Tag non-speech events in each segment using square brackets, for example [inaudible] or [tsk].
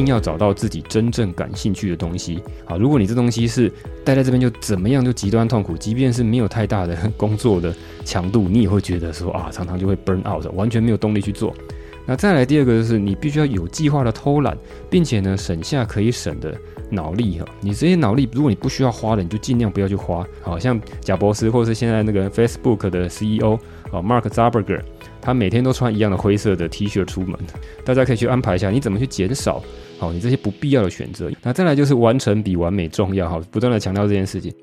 一定要找到自己真正感兴趣的东西。好，如果你这东西是待在这边就怎么样就极端痛苦，即便是没有太大的 [laughs] 工作的强度，你也会觉得说啊，常常就会 burn out，完全没有动力去做。那再来第二个就是你必须要有计划的偷懒，并且呢省下可以省的脑力哈。你这些脑力如果你不需要花的，你就尽量不要去花。好像贾博士或是现在那个 Facebook 的 CEO 啊 Mark Zuckerberg，他每天都穿一样的灰色的 T 恤出门。大家可以去安排一下，你怎么去减少好你这些不必要的选择。那再来就是完成比完美重要哈，不断的强调这件事情。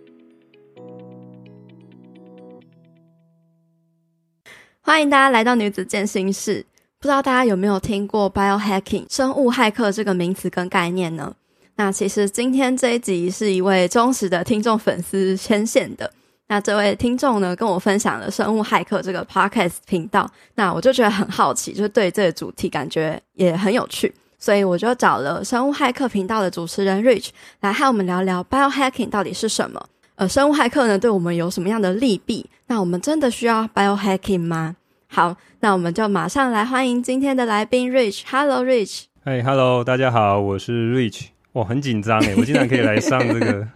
欢迎大家来到女子健心室。不知道大家有没有听过 biohacking 生物骇客这个名词跟概念呢？那其实今天这一集是一位忠实的听众粉丝牵线的。那这位听众呢，跟我分享了生物骇客这个 podcast 频道，那我就觉得很好奇，就对这个主题感觉也很有趣，所以我就找了生物骇客频道的主持人 Rich 来和我们聊聊 biohacking 到底是什么。呃，生物骇客呢，对我们有什么样的利弊？那我们真的需要 biohacking 吗？好，那我们就马上来欢迎今天的来宾 Rich。Hello，Rich。哎，Hello，大家好，我是 Rich。我，很紧张哎，我竟然可以来上这个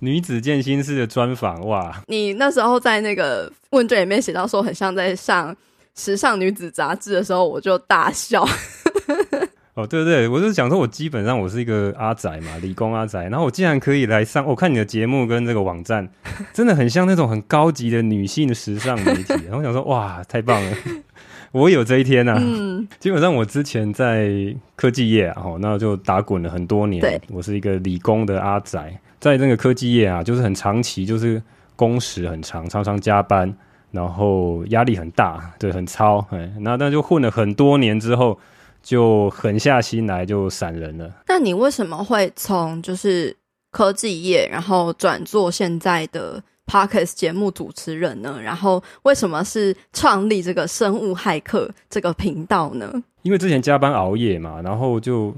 女子健心室的专访哇！你那时候在那个问卷里面写到说很像在上时尚女子杂志的时候，我就大笑。[laughs] 哦，对对对，我是想说，我基本上我是一个阿宅嘛，理工阿宅，然后我竟然可以来上，我、哦、看你的节目跟这个网站，真的很像那种很高级的女性时尚媒体，[laughs] 然后我想说，哇，太棒了，我有这一天啊！嗯，基本上我之前在科技业啊，哦，那就打滚了很多年，对，我是一个理工的阿宅，在那个科技业啊，就是很长期，就是工时很长，常常加班，然后压力很大，对，很超，哎，那那就混了很多年之后。就狠下心来就闪人了。那你为什么会从就是科技业，然后转做现在的 Podcast 节目主持人呢？然后为什么是创立这个生物骇客这个频道呢？因为之前加班熬夜嘛，然后就。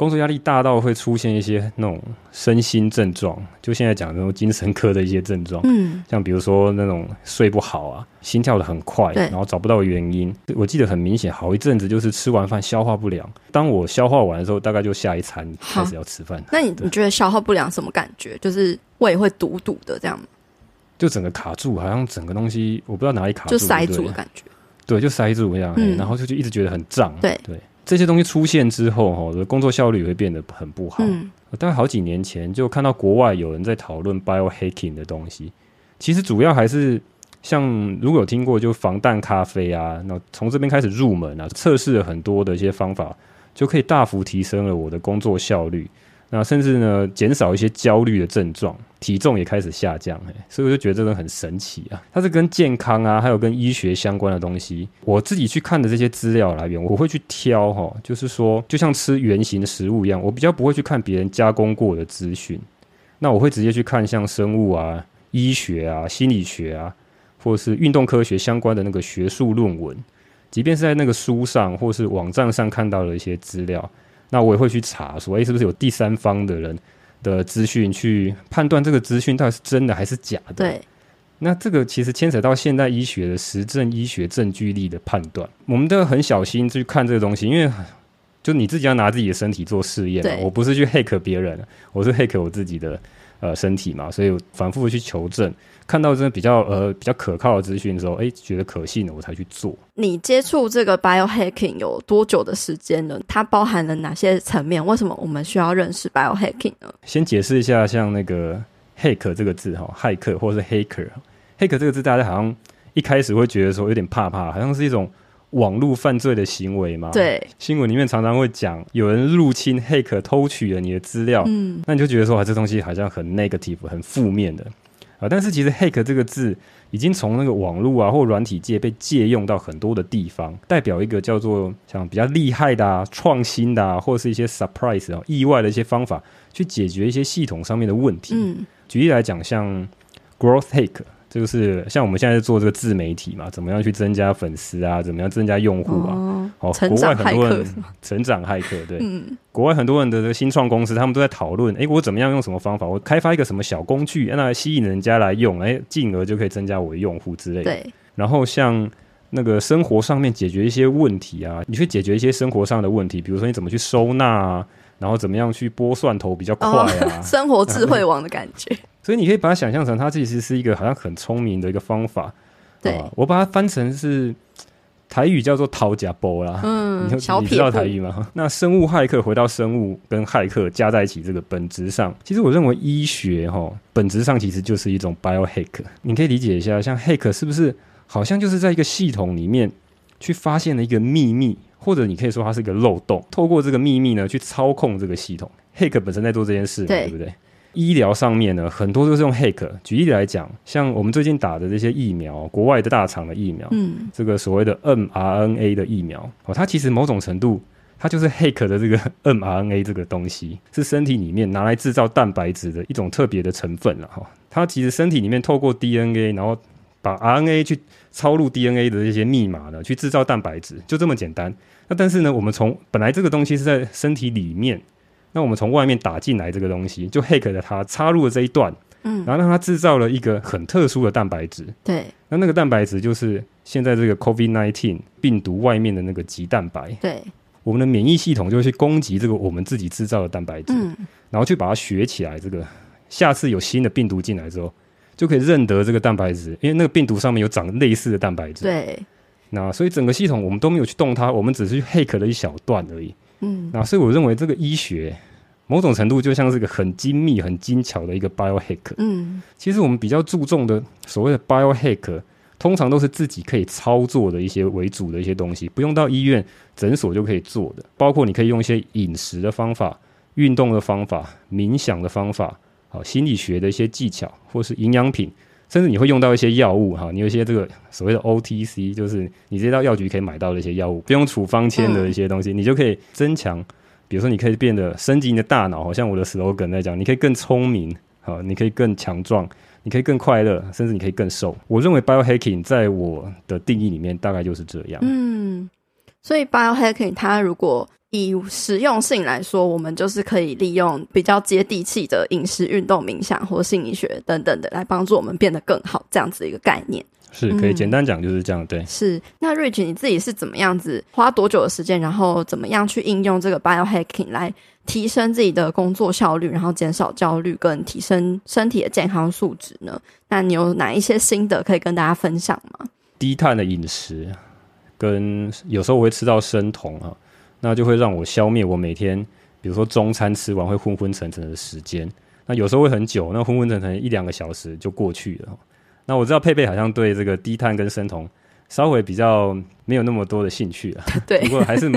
工作压力大到会出现一些那种身心症状，就现在讲那种精神科的一些症状，嗯，像比如说那种睡不好啊，心跳的很快，然后找不到原因。我记得很明显，好一阵子就是吃完饭消化不良。当我消化完的时候，大概就下一餐开始要吃饭。那你你觉得消化不良什么感觉？就是胃会堵堵的这样吗？就整个卡住，好像整个东西我不知道哪里卡住，就塞住的感觉。对，就塞住一样，嗯，然后就就一直觉得很胀。对对。这些东西出现之后，哈，我的工作效率也会变得很不好。嗯，大概好几年前就看到国外有人在讨论 biohacking 的东西，其实主要还是像如果有听过就防弹咖啡啊，那从这边开始入门啊，测试了很多的一些方法，就可以大幅提升了我的工作效率。那甚至呢，减少一些焦虑的症状，体重也开始下降，欸，所以我就觉得这个很神奇啊！它是跟健康啊，还有跟医学相关的东西。我自己去看的这些资料来源，我会去挑哈，就是说，就像吃原型的食物一样，我比较不会去看别人加工过的资讯。那我会直接去看像生物啊、医学啊、心理学啊，或者是运动科学相关的那个学术论文，即便是在那个书上或是网站上看到的一些资料。那我也会去查，说，哎，是不是有第三方的人的资讯去判断这个资讯到底是真的还是假的？对。那这个其实牵扯到现代医学的实证医学证据力的判断，我们都要很小心去看这个东西，因为就你自己要拿自己的身体做试验嘛，我不是去 hack 别人，我是 hack 我自己的呃身体嘛，所以我反复的去求证。看到真的比较呃比较可靠的资讯的时候，哎，觉得可信了我才去做。你接触这个 biohacking 有多久的时间呢？它包含了哪些层面？为什么我们需要认识 biohacking 呢？先解释一下，像那个 hack 这个字哈，骇客或是 hacker，hack 这个字大家好像一开始会觉得说有点怕怕，好像是一种网络犯罪的行为嘛。对，新闻里面常常会讲有人入侵 hack 偷取了你的资料，嗯，那你就觉得说啊，这东西好像很 negative 很负面的。啊，但是其实 “hack” 这个字已经从那个网络啊或软体界被借用到很多的地方，代表一个叫做像比较厉害的啊、创新的啊，或是一些 surprise 啊、意外的一些方法去解决一些系统上面的问题。嗯，举例来讲，像 growth hack。就是像我们现在做这个自媒体嘛，怎么样去增加粉丝啊？怎么样增加用户啊？哦，国外很多人成长骇客，对，嗯，国外很多人的这个新创公司，他们都在讨论，哎，我怎么样用什么方法？我开发一个什么小工具，让它吸引人家来用，哎，进而就可以增加我的用户之类的。对，然后像那个生活上面解决一些问题啊，你去解决一些生活上的问题，比如说你怎么去收纳啊？然后怎么样去剥蒜头比较快啊？哦、[laughs] 生活智慧王的感觉。所以你可以把它想象成，它其实是一个好像很聪明的一个方法。对、啊，我把它翻成是台语叫做“讨价波”啦。嗯，你，你知道台语吗？那生物骇客回到生物跟骇客加在一起，这个本质上，其实我认为医学哈，本质上其实就是一种 biohack。你可以理解一下，像 hack 是不是好像就是在一个系统里面去发现了一个秘密？或者你可以说它是一个漏洞，透过这个秘密呢去操控这个系统。Hack 本身在做这件事对不对？医疗上面呢，很多都是用 Hack。举例来讲，像我们最近打的这些疫苗，国外的大厂的疫苗，嗯，这个所谓的 mRNA 的疫苗哦，它其实某种程度它就是 Hack 的这个 [laughs] mRNA 这个东西，是身体里面拿来制造蛋白质的一种特别的成分了哈。它其实身体里面透过 DNA，然后把 RNA 去抄入 DNA 的这些密码呢，去制造蛋白质，就这么简单。那但是呢，我们从本来这个东西是在身体里面，那我们从外面打进来这个东西，就 hack 了它，插入了这一段，嗯，然后让它制造了一个很特殊的蛋白质，对，那那个蛋白质就是现在这个 COVID nineteen 病毒外面的那个棘蛋白，对，我们的免疫系统就会去攻击这个我们自己制造的蛋白质，嗯，然后去把它学起来，这个下次有新的病毒进来之后，就可以认得这个蛋白质，因为那个病毒上面有长类似的蛋白质，对。那所以整个系统我们都没有去动它，我们只是去 hack 了一小段而已。嗯，那所以我认为这个医学某种程度就像是个很精密、很精巧的一个 biohack。嗯，其实我们比较注重的所谓的 biohack，通常都是自己可以操作的一些为主的一些东西，不用到医院、诊所就可以做的。包括你可以用一些饮食的方法、运动的方法、冥想的方法，好，心理学的一些技巧，或是营养品。甚至你会用到一些药物哈，你有一些这个所谓的 OTC，就是你直接到药局可以买到的一些药物，不用处方签的一些东西，你就可以增强。比如说，你可以变得升级你的大脑，好像我的 slogan 在讲，你可以更聪明，好，你可以更强壮，你可以更快乐，甚至你可以更瘦。我认为 biohacking 在我的定义里面大概就是这样。嗯，所以 biohacking 它如果以实用性来说，我们就是可以利用比较接地气的饮食、运动、冥想或心理学等等的，来帮助我们变得更好，这样子一个概念。是可以简单讲就是这样，对。是那 Rich 你自己是怎么样子花多久的时间，然后怎么样去应用这个 biohacking 来提升自己的工作效率，然后减少焦虑，跟提升身体的健康素质呢？那你有哪一些心得可以跟大家分享吗？低碳的饮食，跟有时候我会吃到生酮啊。那就会让我消灭我每天，比如说中餐吃完会昏昏沉沉的时间。那有时候会很久，那昏昏沉沉一两个小时就过去了。那我知道佩佩好像对这个低碳跟生酮稍微比较没有那么多的兴趣啊。对，不过还是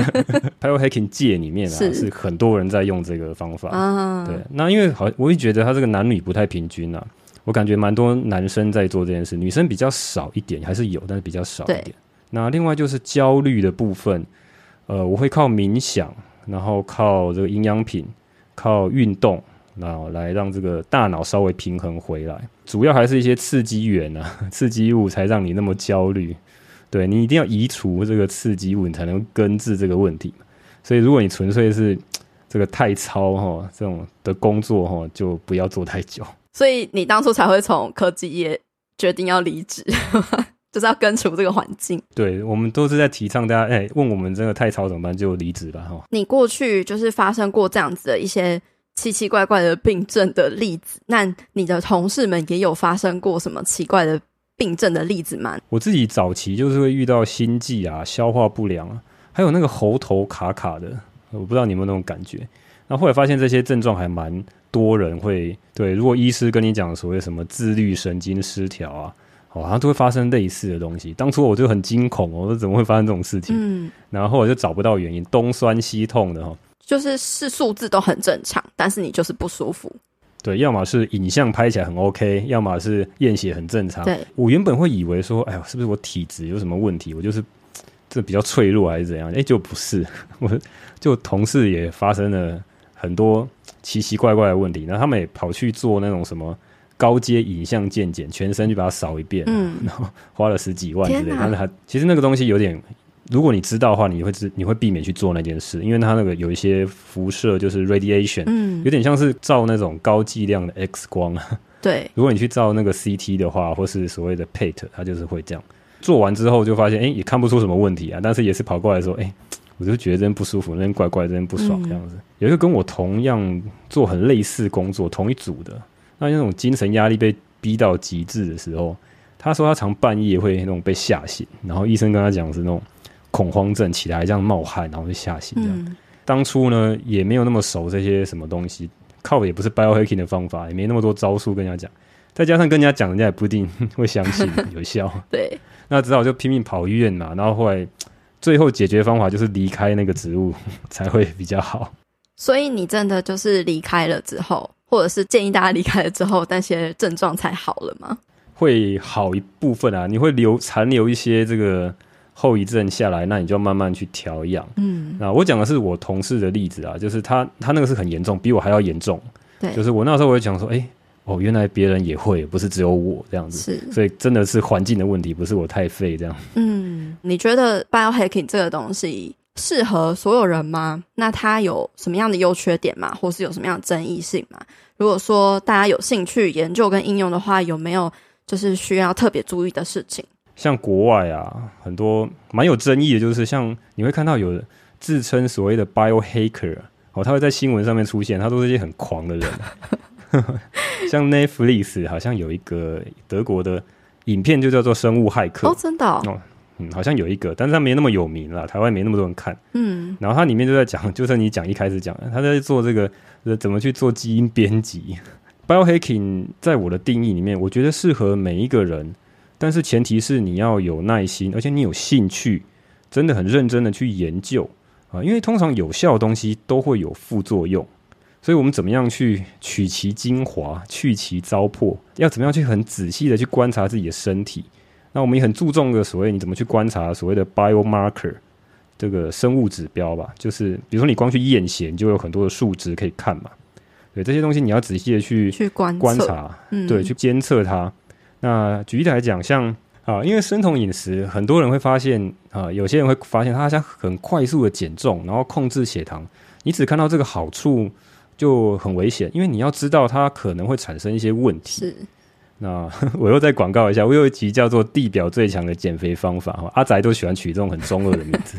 biohacking [laughs] 界里面啊是，是很多人在用这个方法。啊、对，那因为好，我会觉得他这个男女不太平均啊。我感觉蛮多男生在做这件事，女生比较少一点，还是有，但是比较少一点。那另外就是焦虑的部分。呃，我会靠冥想，然后靠这个营养品，靠运动，然后来让这个大脑稍微平衡回来。主要还是一些刺激源啊，[laughs] 刺激物才让你那么焦虑。对，你一定要移除这个刺激物，你才能根治这个问题。所以，如果你纯粹是 [tsk] 这个太操哈这种的工作哈，就不要做太久。所以，你当初才会从科技业决定要离职。就是要根除这个环境。对，我们都是在提倡大家，哎、欸，问我们这个太吵怎么办？就离职吧，哈。你过去就是发生过这样子的一些奇奇怪怪的病症的例子，那你的同事们也有发生过什么奇怪的病症的例子吗？我自己早期就是会遇到心悸啊、消化不良啊，还有那个喉头卡卡的，我不知道你有没有那种感觉。那后来发现这些症状还蛮多人会对，如果医师跟你讲所谓什么自律神经失调啊。哦，好像都会发生类似的东西。当初我就很惊恐，我说怎么会发生这种事情？嗯，然后我就找不到原因，东酸西痛的哈，就是是数字都很正常，但是你就是不舒服。对，要么是影像拍起来很 OK，要么是验血很正常。对，我原本会以为说，哎呦，是不是我体质有什么问题？我就是这比较脆弱还是怎样？哎，就不是，[laughs] 我就同事也发生了很多奇奇怪怪的问题，然后他们也跑去做那种什么。高阶影像健检，全身就把它扫一遍，嗯，然后花了十几万之类。但是它其实那个东西有点，如果你知道的话，你会知你会避免去做那件事，因为它那个有一些辐射，就是 radiation，嗯，有点像是照那种高剂量的 X 光。对，[laughs] 如果你去照那个 CT 的话，或是所谓的 PET，它就是会这样。做完之后就发现，哎，也看不出什么问题啊，但是也是跑过来说，哎，我就觉得真不舒服，那边怪怪，真不爽，这样子。嗯、有一个跟我同样做很类似工作、同一组的，那那种精神压力被逼到极致的时候，他说他常半夜会那种被吓醒，然后医生跟他讲是那种恐慌症，起来这样冒汗，然后就吓醒这样。嗯、当初呢也没有那么熟这些什么东西，靠的也不是 biohacking 的方法，也没那么多招数跟人家讲，再加上跟人家讲，人家也不一定会相信 [laughs] 有效。对，那只好就拼命跑医院嘛，然后后来。最后解决方法就是离开那个植物 [laughs] 才会比较好。所以你真的就是离开了之后，或者是建议大家离开了之后，那些症状才好了吗？会好一部分啊，你会留残留一些这个后遗症下来，那你就慢慢去调养。嗯，那我讲的是我同事的例子啊，就是他他那个是很严重，比我还要严重。对，就是我那时候我就讲说，哎、欸。哦，原来别人也会，不是只有我这样子，是，所以真的是环境的问题，不是我太废这样。嗯，你觉得 biohacking 这个东西适合所有人吗？那它有什么样的优缺点吗？或是有什么样的争议性吗？如果说大家有兴趣研究跟应用的话，有没有就是需要特别注意的事情？像国外啊，很多蛮有争议的，就是像你会看到有自称所谓的 biohacker，哦，他会在新闻上面出现，他都是一些很狂的人。[laughs] [laughs] 像 Netflix 好像有一个德国的影片，就叫做《生物骇客》哦，真的哦，哦，嗯，好像有一个，但是他没那么有名了，台湾没那么多人看，嗯，然后它里面就在讲，就是你讲一开始讲，他在做这个怎么去做基因编辑。[laughs] Biohacking 在我的定义里面，我觉得适合每一个人，但是前提是你要有耐心，而且你有兴趣，真的很认真的去研究啊，因为通常有效的东西都会有副作用。所以，我们怎么样去取其精华，去其糟粕？要怎么样去很仔细的去观察自己的身体？那我们也很注重的所谓你怎么去观察所谓的 biomarker 这个生物指标吧？就是比如说你光去验血，你就有很多的数值可以看嘛。对，这些东西你要仔细的去去观观察，嗯、对，去监测它。那举例来讲，像啊，因为生酮饮食，很多人会发现啊，有些人会发现他想很快速的减重，然后控制血糖，你只看到这个好处。就很危险，因为你要知道它可能会产生一些问题。是，那 [laughs] 我又再广告一下，我有一集叫做《地表最强的减肥方法》哈，阿宅都喜欢取这种很中二的名字。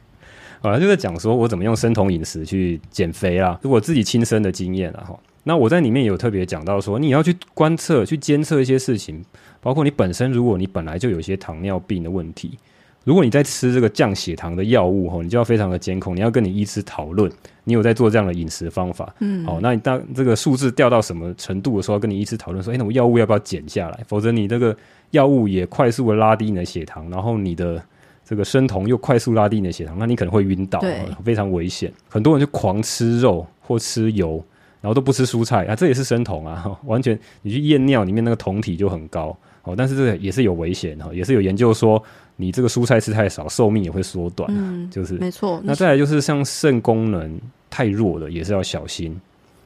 [laughs] 啊，就在讲说我怎么用生酮饮食去减肥啦，是我自己亲身的经验啦哈。那我在里面有特别讲到说，你要去观测、去监测一些事情，包括你本身，如果你本来就有一些糖尿病的问题。如果你在吃这个降血糖的药物吼，你就要非常的监控，你要跟你医师讨论，你有在做这样的饮食方法，嗯，好，那你当这个数字掉到什么程度的时候，跟你医师讨论说，哎，那我药物要不要减下来？否则你这个药物也快速的拉低你的血糖，然后你的这个生酮又快速拉低你的血糖，那你可能会晕倒，非常危险。很多人就狂吃肉或吃油，然后都不吃蔬菜啊，这也是生酮啊，[laughs] 完全你去验尿里面那个酮体就很高，哦，但是这个也是有危险哈，也是有研究说。你这个蔬菜吃太少，寿命也会缩短。嗯，就是没错。那再来就是像肾功能太弱的，也是要小心。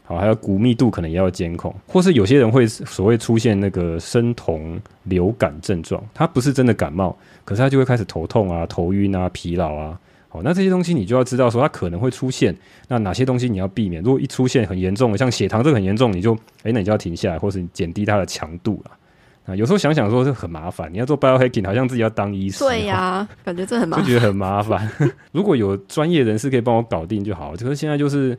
好，还有骨密度可能也要监控，或是有些人会所谓出现那个生酮流感症状，他不是真的感冒，可是他就会开始头痛啊、头晕啊、疲劳啊。好，那这些东西你就要知道说它可能会出现，那哪些东西你要避免？如果一出现很严重的，像血糖这个很严重，你就哎，那你就要停下来，或是减低它的强度了。啊，有时候想想说是很麻烦，你要做 biohacking，好像自己要当医生。对呀、啊，[laughs] 感觉这很麻烦，就觉得很麻烦。[laughs] 如果有专业人士可以帮我搞定就好了。可是现在就是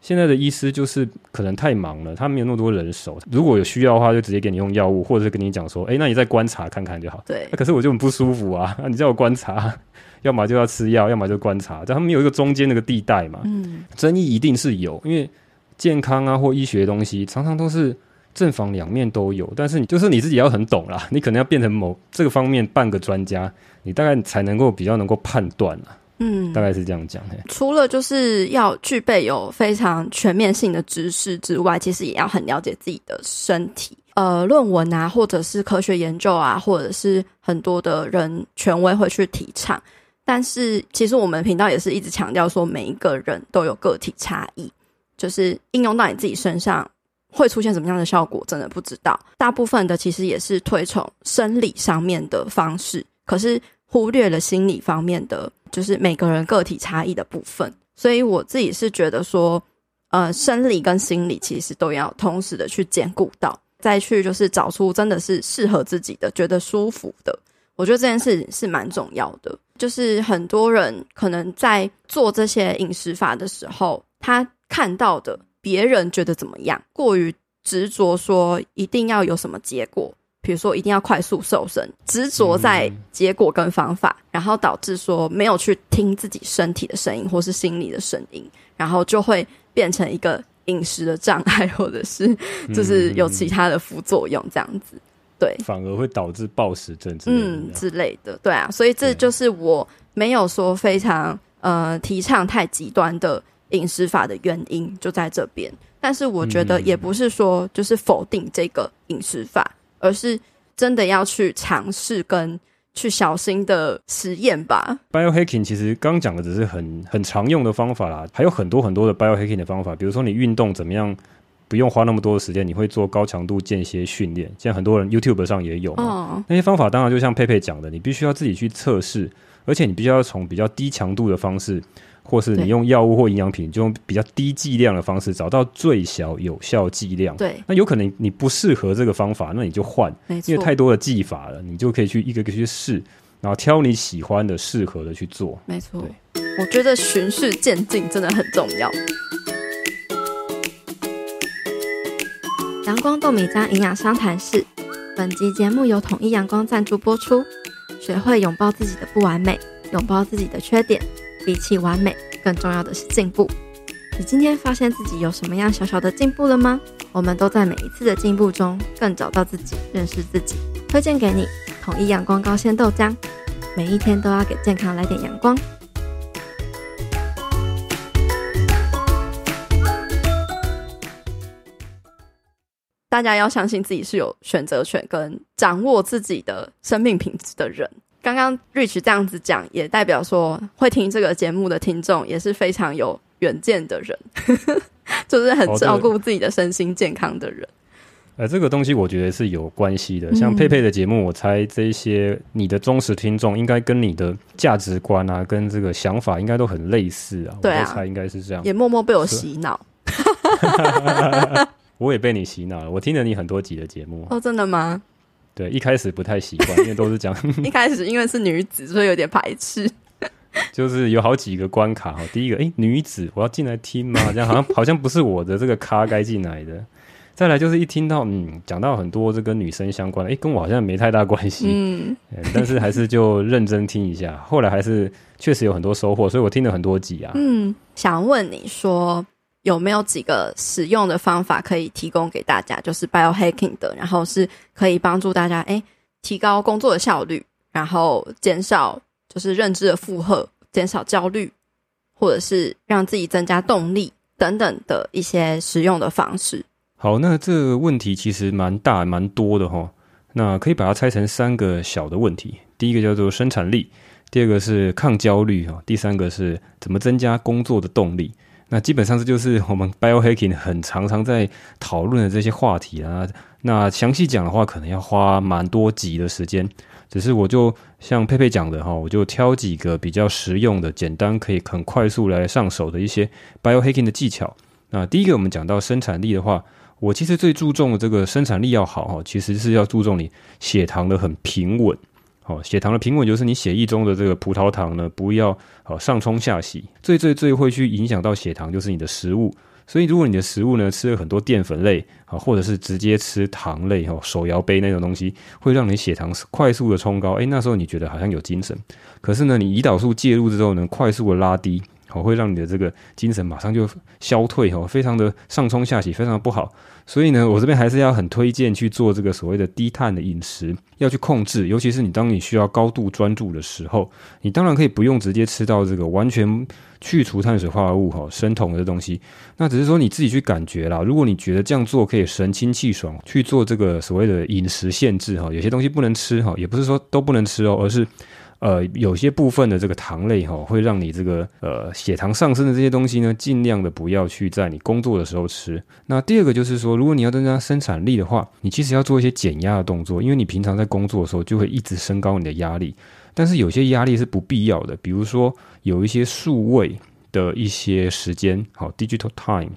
现在的医师就是可能太忙了，他没有那么多人手。如果有需要的话，就直接给你用药物，或者是跟你讲说，哎、欸，那你再观察看看就好。对、啊。可是我就很不舒服啊，[laughs] 你叫我观察，要么就要吃药，要么就观察，但他们有一个中间那个地带嘛。嗯。争议一定是有，因为健康啊或医学的东西常常都是。正反两面都有，但是你就是你自己要很懂啦，[laughs] 你可能要变成某这个方面半个专家，你大概才能够比较能够判断啦。嗯，大概是这样讲。除了就是要具备有非常全面性的知识之外，其实也要很了解自己的身体。呃，论文啊，或者是科学研究啊，或者是很多的人权威会去提倡，但是其实我们频道也是一直强调说，每一个人都有个体差异，就是应用到你自己身上。会出现什么样的效果，真的不知道。大部分的其实也是推崇生理上面的方式，可是忽略了心理方面的，就是每个人个体差异的部分。所以我自己是觉得说，呃，生理跟心理其实都要同时的去兼顾到，再去就是找出真的是适合自己的、觉得舒服的。我觉得这件事是蛮重要的。就是很多人可能在做这些饮食法的时候，他看到的别人觉得怎么样，过于执着说一定要有什么结果，比如说一定要快速瘦身，执着在结果跟方法，然后导致说没有去听自己身体的声音或是心理的声音，然后就会变成一个饮食的障碍，[laughs] 或者是就是有其他的副作用这样子。对，反而会导致暴食症之嗯之类的，对啊，所以这就是我没有说非常呃提倡太极端的饮食法的原因，就在这边。但是我觉得也不是说就是否定这个饮食法，嗯、而是真的要去尝试跟去小心的实验吧。Biohacking 其实刚讲的只是很很常用的方法啦，还有很多很多的 Biohacking 的方法，比如说你运动怎么样。不用花那么多的时间，你会做高强度间歇训练，现在很多人 YouTube 上也有嘛。Oh. 那些方法当然就像佩佩讲的，你必须要自己去测试，而且你必须要从比较低强度的方式，或是你用药物或营养品，就用比较低剂量的方式，找到最小有效剂量。对，那有可能你不适合这个方法，那你就换，因为太多的技法了，你就可以去一个一个去试，然后挑你喜欢的、适合的去做。没错，我觉得循序渐进真的很重要。阳光豆米浆营养商谈室，本集节目由统一阳光赞助播出。学会拥抱自己的不完美，拥抱自己的缺点。比起完美，更重要的是进步。你今天发现自己有什么样小小的进步了吗？我们都在每一次的进步中，更找到自己，认识自己。推荐给你统一阳光高纤豆浆，每一天都要给健康来点阳光。大家要相信自己是有选择权跟掌握自己的生命品质的人。刚刚 Rich 这样子讲，也代表说会听这个节目的听众也是非常有远见的人，[laughs] 就是很照顾自己的身心健康的人。呃、哦，这个东西我觉得是有关系的。像佩佩的节目，我猜这些你的忠实听众应该跟你的价值观啊，跟这个想法应该都很类似啊。对啊，我猜应该是这样。也默默被我洗脑。[laughs] 我也被你洗脑了。我听了你很多集的节目哦，真的吗？对，一开始不太习惯，因为都是讲 [laughs] 一开始因为是女子，所以有点排斥。[laughs] 就是有好几个关卡哈，第一个，哎、欸，女子，我要进来听吗？这样好像好像不是我的这个咖该进来的。再来就是一听到嗯，讲到很多这跟女生相关的，哎、欸，跟我好像没太大关系。嗯，但是还是就认真听一下。后来还是确实有很多收获，所以我听了很多集啊。嗯，想问你说。有没有几个使用的方法可以提供给大家？就是 biohacking 的，然后是可以帮助大家诶提高工作的效率，然后减少就是认知的负荷，减少焦虑，或者是让自己增加动力等等的一些使用的方式。好，那这个问题其实蛮大蛮多的齁。那可以把它拆成三个小的问题。第一个叫做生产力，第二个是抗焦虑哈，第三个是怎么增加工作的动力。那基本上这就是我们 biohacking 很常常在讨论的这些话题啊。那详细讲的话，可能要花蛮多集的时间。只是我就像佩佩讲的哈，我就挑几个比较实用的、简单可以很快速来上手的一些 biohacking 的技巧。那第一个，我们讲到生产力的话，我其实最注重的这个生产力要好哈，其实是要注重你血糖的很平稳。好，血糖的平稳就是你血液中的这个葡萄糖呢，不要好上冲下洗。最最最会去影响到血糖就是你的食物。所以如果你的食物呢，吃了很多淀粉类啊，或者是直接吃糖类哦，手摇杯那种东西，会让你血糖快速的冲高。诶，那时候你觉得好像有精神，可是呢，你胰岛素介入之后呢，快速的拉低。好，会让你的这个精神马上就消退哦，非常的上冲下洗，非常的不好。所以呢，我这边还是要很推荐去做这个所谓的低碳的饮食，要去控制。尤其是你当你需要高度专注的时候，你当然可以不用直接吃到这个完全去除碳水化合物哈生酮的东西，那只是说你自己去感觉啦。如果你觉得这样做可以神清气爽，去做这个所谓的饮食限制哈，有些东西不能吃哈，也不是说都不能吃哦，而是。呃，有些部分的这个糖类哈，会让你这个呃血糖上升的这些东西呢，尽量的不要去在你工作的时候吃。那第二个就是说，如果你要增加生产力的话，你其实要做一些减压的动作，因为你平常在工作的时候就会一直升高你的压力。但是有些压力是不必要的，比如说有一些数位的一些时间，好，digital time，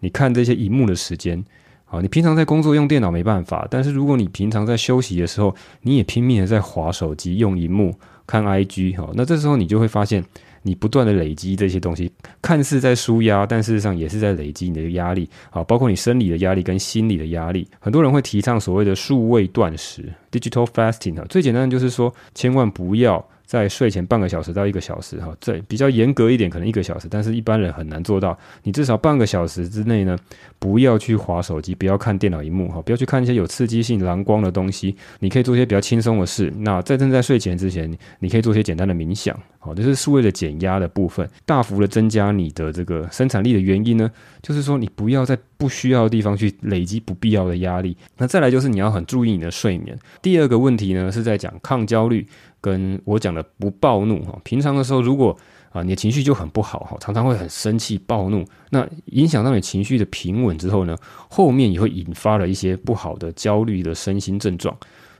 你看这些荧幕的时间。好，你平常在工作用电脑没办法，但是如果你平常在休息的时候，你也拼命的在划手机、用荧幕看 IG，哦，那这时候你就会发现。你不断的累积这些东西，看似在舒压，但事实上也是在累积你的压力啊，包括你生理的压力跟心理的压力。很多人会提倡所谓的数位断食 （digital fasting） 哈，最简单的就是说，千万不要。在睡前半个小时到一个小时，哈，这比较严格一点，可能一个小时，但是一般人很难做到。你至少半个小时之内呢，不要去划手机，不要看电脑荧幕，哈，不要去看一些有刺激性蓝光的东西。你可以做一些比较轻松的事。那在正在睡前之前，你可以做一些简单的冥想，好，这是数位的减压的部分，大幅的增加你的这个生产力的原因呢，就是说你不要在不需要的地方去累积不必要的压力。那再来就是你要很注意你的睡眠。第二个问题呢，是在讲抗焦虑。跟我讲的不暴怒哈，平常的时候如果啊你的情绪就很不好哈，常常会很生气暴怒，那影响到你情绪的平稳之后呢，后面也会引发了一些不好的焦虑的身心症状。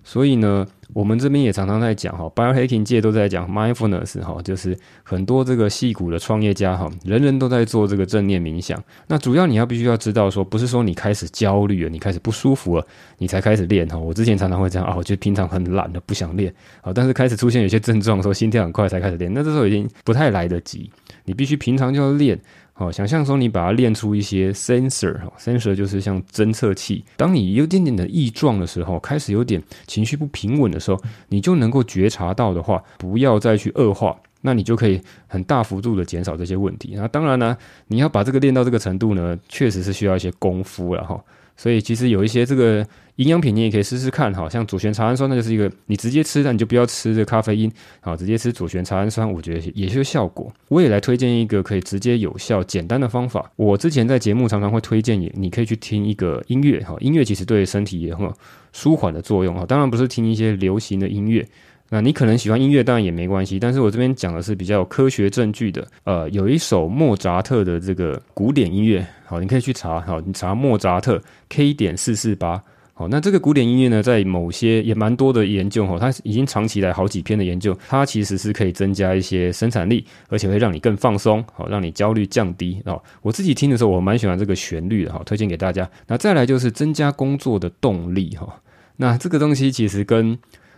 所以呢，我们这边也常常在讲哈，biohacking 界都在讲 mindfulness 哈，就是很多这个矽谷的创业家哈，人人都在做这个正念冥想。那主要你要必须要知道说，不是说你开始焦虑了，你开始不舒服了，你才开始练哈。我之前常常会这样啊，我觉得平常很懒的不想练啊，但是开始出现有些症状的时候，心跳很快才开始练，那这时候已经不太来得及，你必须平常就要练。好，想象说你把它练出一些 sensor，sensor 就是像侦测器。当你有点点的异状的时候，开始有点情绪不平稳的时候，你就能够觉察到的话，不要再去恶化，那你就可以很大幅度的减少这些问题。那当然呢，你要把这个练到这个程度呢，确实是需要一些功夫了哈。所以其实有一些这个营养品，你也可以试试看哈，像左旋茶氨酸，那就是一个你直接吃，但你就不要吃这咖啡因，好，直接吃左旋茶氨酸，我觉得也是有效果。我也来推荐一个可以直接有效、简单的方法。我之前在节目常常会推荐你，你可以去听一个音乐哈，音乐其实对身体也很有舒缓的作用哈。当然不是听一些流行的音乐。那你可能喜欢音乐，当然也没关系。但是我这边讲的是比较有科学证据的。呃，有一首莫扎特的这个古典音乐，好，你可以去查，好，你查莫扎特 K 点四四八，好，那这个古典音乐呢，在某些也蛮多的研究，哈，它已经长期来好几篇的研究，它其实是可以增加一些生产力，而且会让你更放松，好，让你焦虑降低。哦，我自己听的时候，我蛮喜欢这个旋律的，哈，推荐给大家。那再来就是增加工作的动力，哈，那这个东西其实跟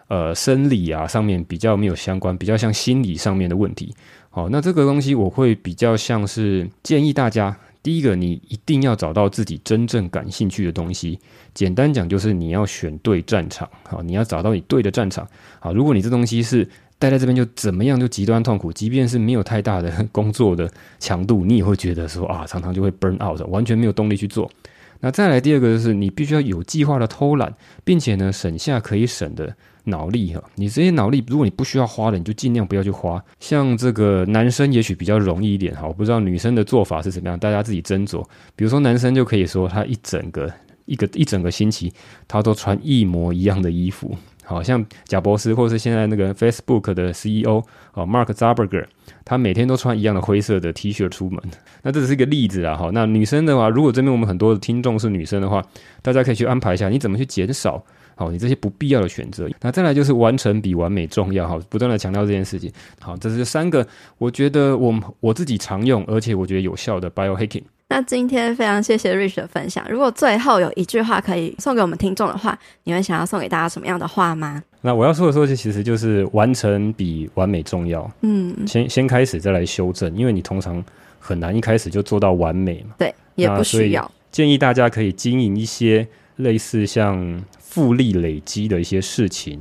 呃，生理啊上面比较没有相关，比较像心理上面的问题。好，那这个东西我会比较像是建议大家，第一个，你一定要找到自己真正感兴趣的东西。简单讲，就是你要选对战场。好，你要找到你对的战场。好，如果你这东西是待在这边就怎么样就极端痛苦，即便是没有太大的工作的强度，你也会觉得说啊，常常就会 burn out，完全没有动力去做。那再来第二个就是你必须要有计划的偷懒，并且呢，省下可以省的。脑力哈，你这些脑力，如果你不需要花的，你就尽量不要去花。像这个男生也许比较容易一点哈，我不知道女生的做法是怎么样，大家自己斟酌。比如说男生就可以说，他一整个一个一整个星期，他都穿一模一样的衣服，好像贾博士或者是现在那个 Facebook 的 CEO 啊，Mark Zuckerberg，他每天都穿一样的灰色的 T 恤出门。那这只是一个例子啊哈。那女生的话，如果这边我们很多的听众是女生的话，大家可以去安排一下，你怎么去减少。好，你这些不必要的选择，那再来就是完成比完美重要。哈，不断的强调这件事情。好，这是三个我觉得我我自己常用，而且我觉得有效的 biohacking。那今天非常谢谢 Rich 的分享。如果最后有一句话可以送给我们听众的话，你会想要送给大家什么样的话吗？那我要说的说，其实就是完成比完美重要。嗯，先先开始再来修正，因为你通常很难一开始就做到完美嘛。对，也不需要。建议大家可以经营一些类似像。复利累积的一些事情，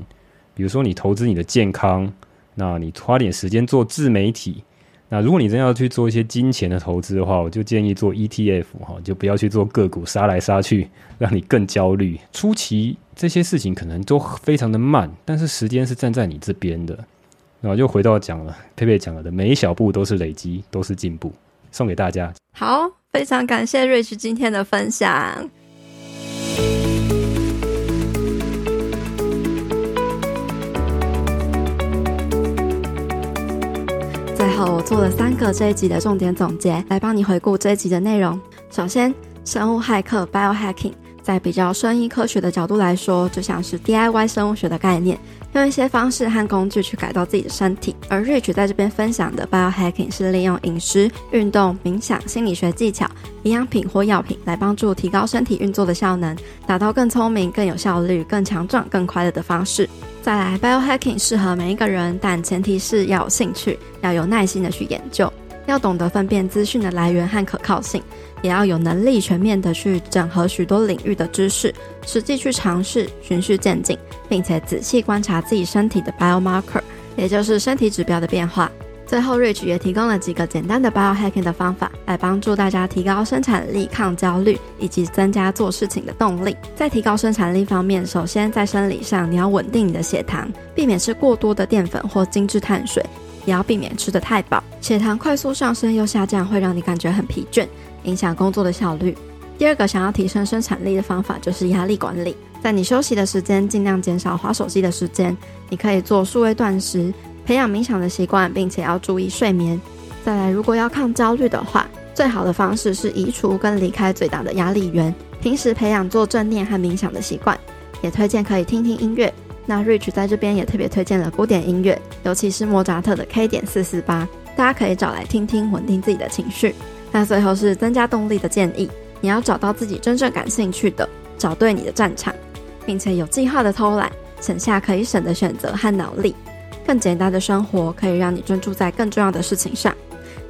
比如说你投资你的健康，那你花点时间做自媒体。那如果你真要去做一些金钱的投资的话，我就建议做 ETF 哈，就不要去做个股杀来杀去，让你更焦虑。初期这些事情可能都非常的慢，但是时间是站在你这边的。然后就回到讲了，佩佩讲了的，每一小步都是累积，都是进步。送给大家。好，非常感谢 Rich 今天的分享。好我做了三个这一集的重点总结，来帮你回顾这一集的内容。首先，生物骇客 （biohacking） 在比较生医科学的角度来说，就像是 DIY 生物学的概念，用一些方式和工具去改造自己的身体。而 Rich 在这边分享的 Biohacking 是利用饮食、运动、冥想、心理学技巧、营养品或药品来帮助提高身体运作的效能，达到更聪明、更有效率、更强壮、更快乐的方式。再来，Biohacking 适合每一个人，但前提是要有兴趣，要有耐心的去研究，要懂得分辨资讯的来源和可靠性。也要有能力全面的去整合许多领域的知识，实际去尝试，循序渐进，并且仔细观察自己身体的 biomarker，也就是身体指标的变化。最后，Rich 也提供了几个简单的 biohacking 的方法，来帮助大家提高生产力、抗焦虑以及增加做事情的动力。在提高生产力方面，首先在生理上，你要稳定你的血糖，避免吃过多的淀粉或精致碳水，也要避免吃得太饱。血糖快速上升又下降，会让你感觉很疲倦。影响工作的效率。第二个想要提升生产力的方法就是压力管理，在你休息的时间尽量减少滑手机的时间。你可以做数位断食，培养冥想的习惯，并且要注意睡眠。再来，如果要抗焦虑的话，最好的方式是移除跟离开最大的压力源。平时培养做正念和冥想的习惯，也推荐可以听听音乐。那 Rich 在这边也特别推荐了古典音乐，尤其是莫扎特的 K 点四四八，大家可以找来听听，稳定自己的情绪。那最后是增加动力的建议，你要找到自己真正感兴趣的，找对你的战场，并且有计划的偷懒，省下可以省的选择和脑力，更简单的生活可以让你专注在更重要的事情上。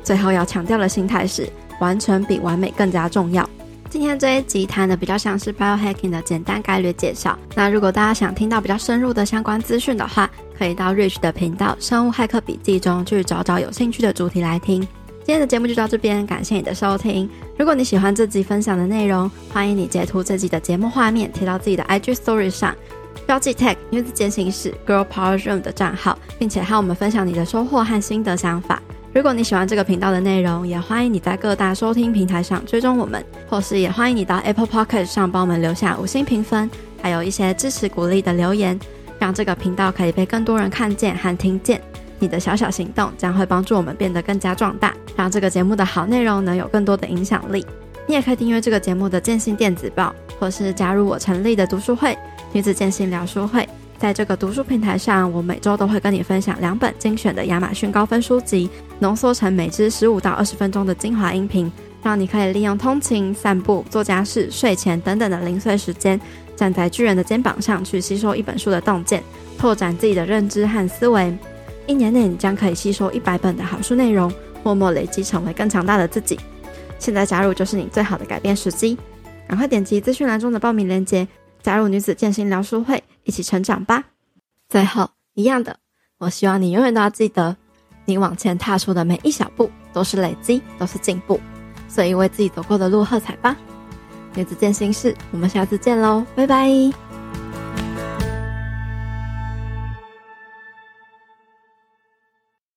最后要强调的心态是，完成比完美更加重要。今天这一集谈的比较像是 biohacking 的简单概略介绍。那如果大家想听到比较深入的相关资讯的话，可以到 Rich 的频道《生物骇客笔记》中去找找有兴趣的主题来听。今天的节目就到这边，感谢你的收听。如果你喜欢这集分享的内容，欢迎你截图这集的节目画面贴到自己的 IG Story 上，标记 tag 女子健心室 Girl Power Room 的账号，并且和我们分享你的收获和心得想法。如果你喜欢这个频道的内容，也欢迎你在各大收听平台上追踪我们，或是也欢迎你到 Apple Podcast 上帮我们留下五星评分，还有一些支持鼓励的留言，让这个频道可以被更多人看见和听见。你的小小行动将会帮助我们变得更加壮大，让这个节目的好内容能有更多的影响力。你也可以订阅这个节目的建信电子报，或是加入我成立的读书会——女子建信聊书会。在这个读书平台上，我每周都会跟你分享两本精选的亚马逊高分书籍，浓缩成每支十五到二十分钟的精华音频，让你可以利用通勤、散步、做家事、睡前等等的零碎时间，站在巨人的肩膀上去吸收一本书的洞见，拓展自己的认知和思维。一年内，你将可以吸收一百本的好书内容，默默累积，成为更强大的自己。现在加入就是你最好的改变时机，赶快点击资讯栏中的报名链接，加入女子健心聊书会，一起成长吧。最后，一样的，我希望你永远都要记得，你往前踏出的每一小步都是累积，都是进步，所以为自己走过的路喝彩吧。女子健心室，我们下次见喽，拜拜。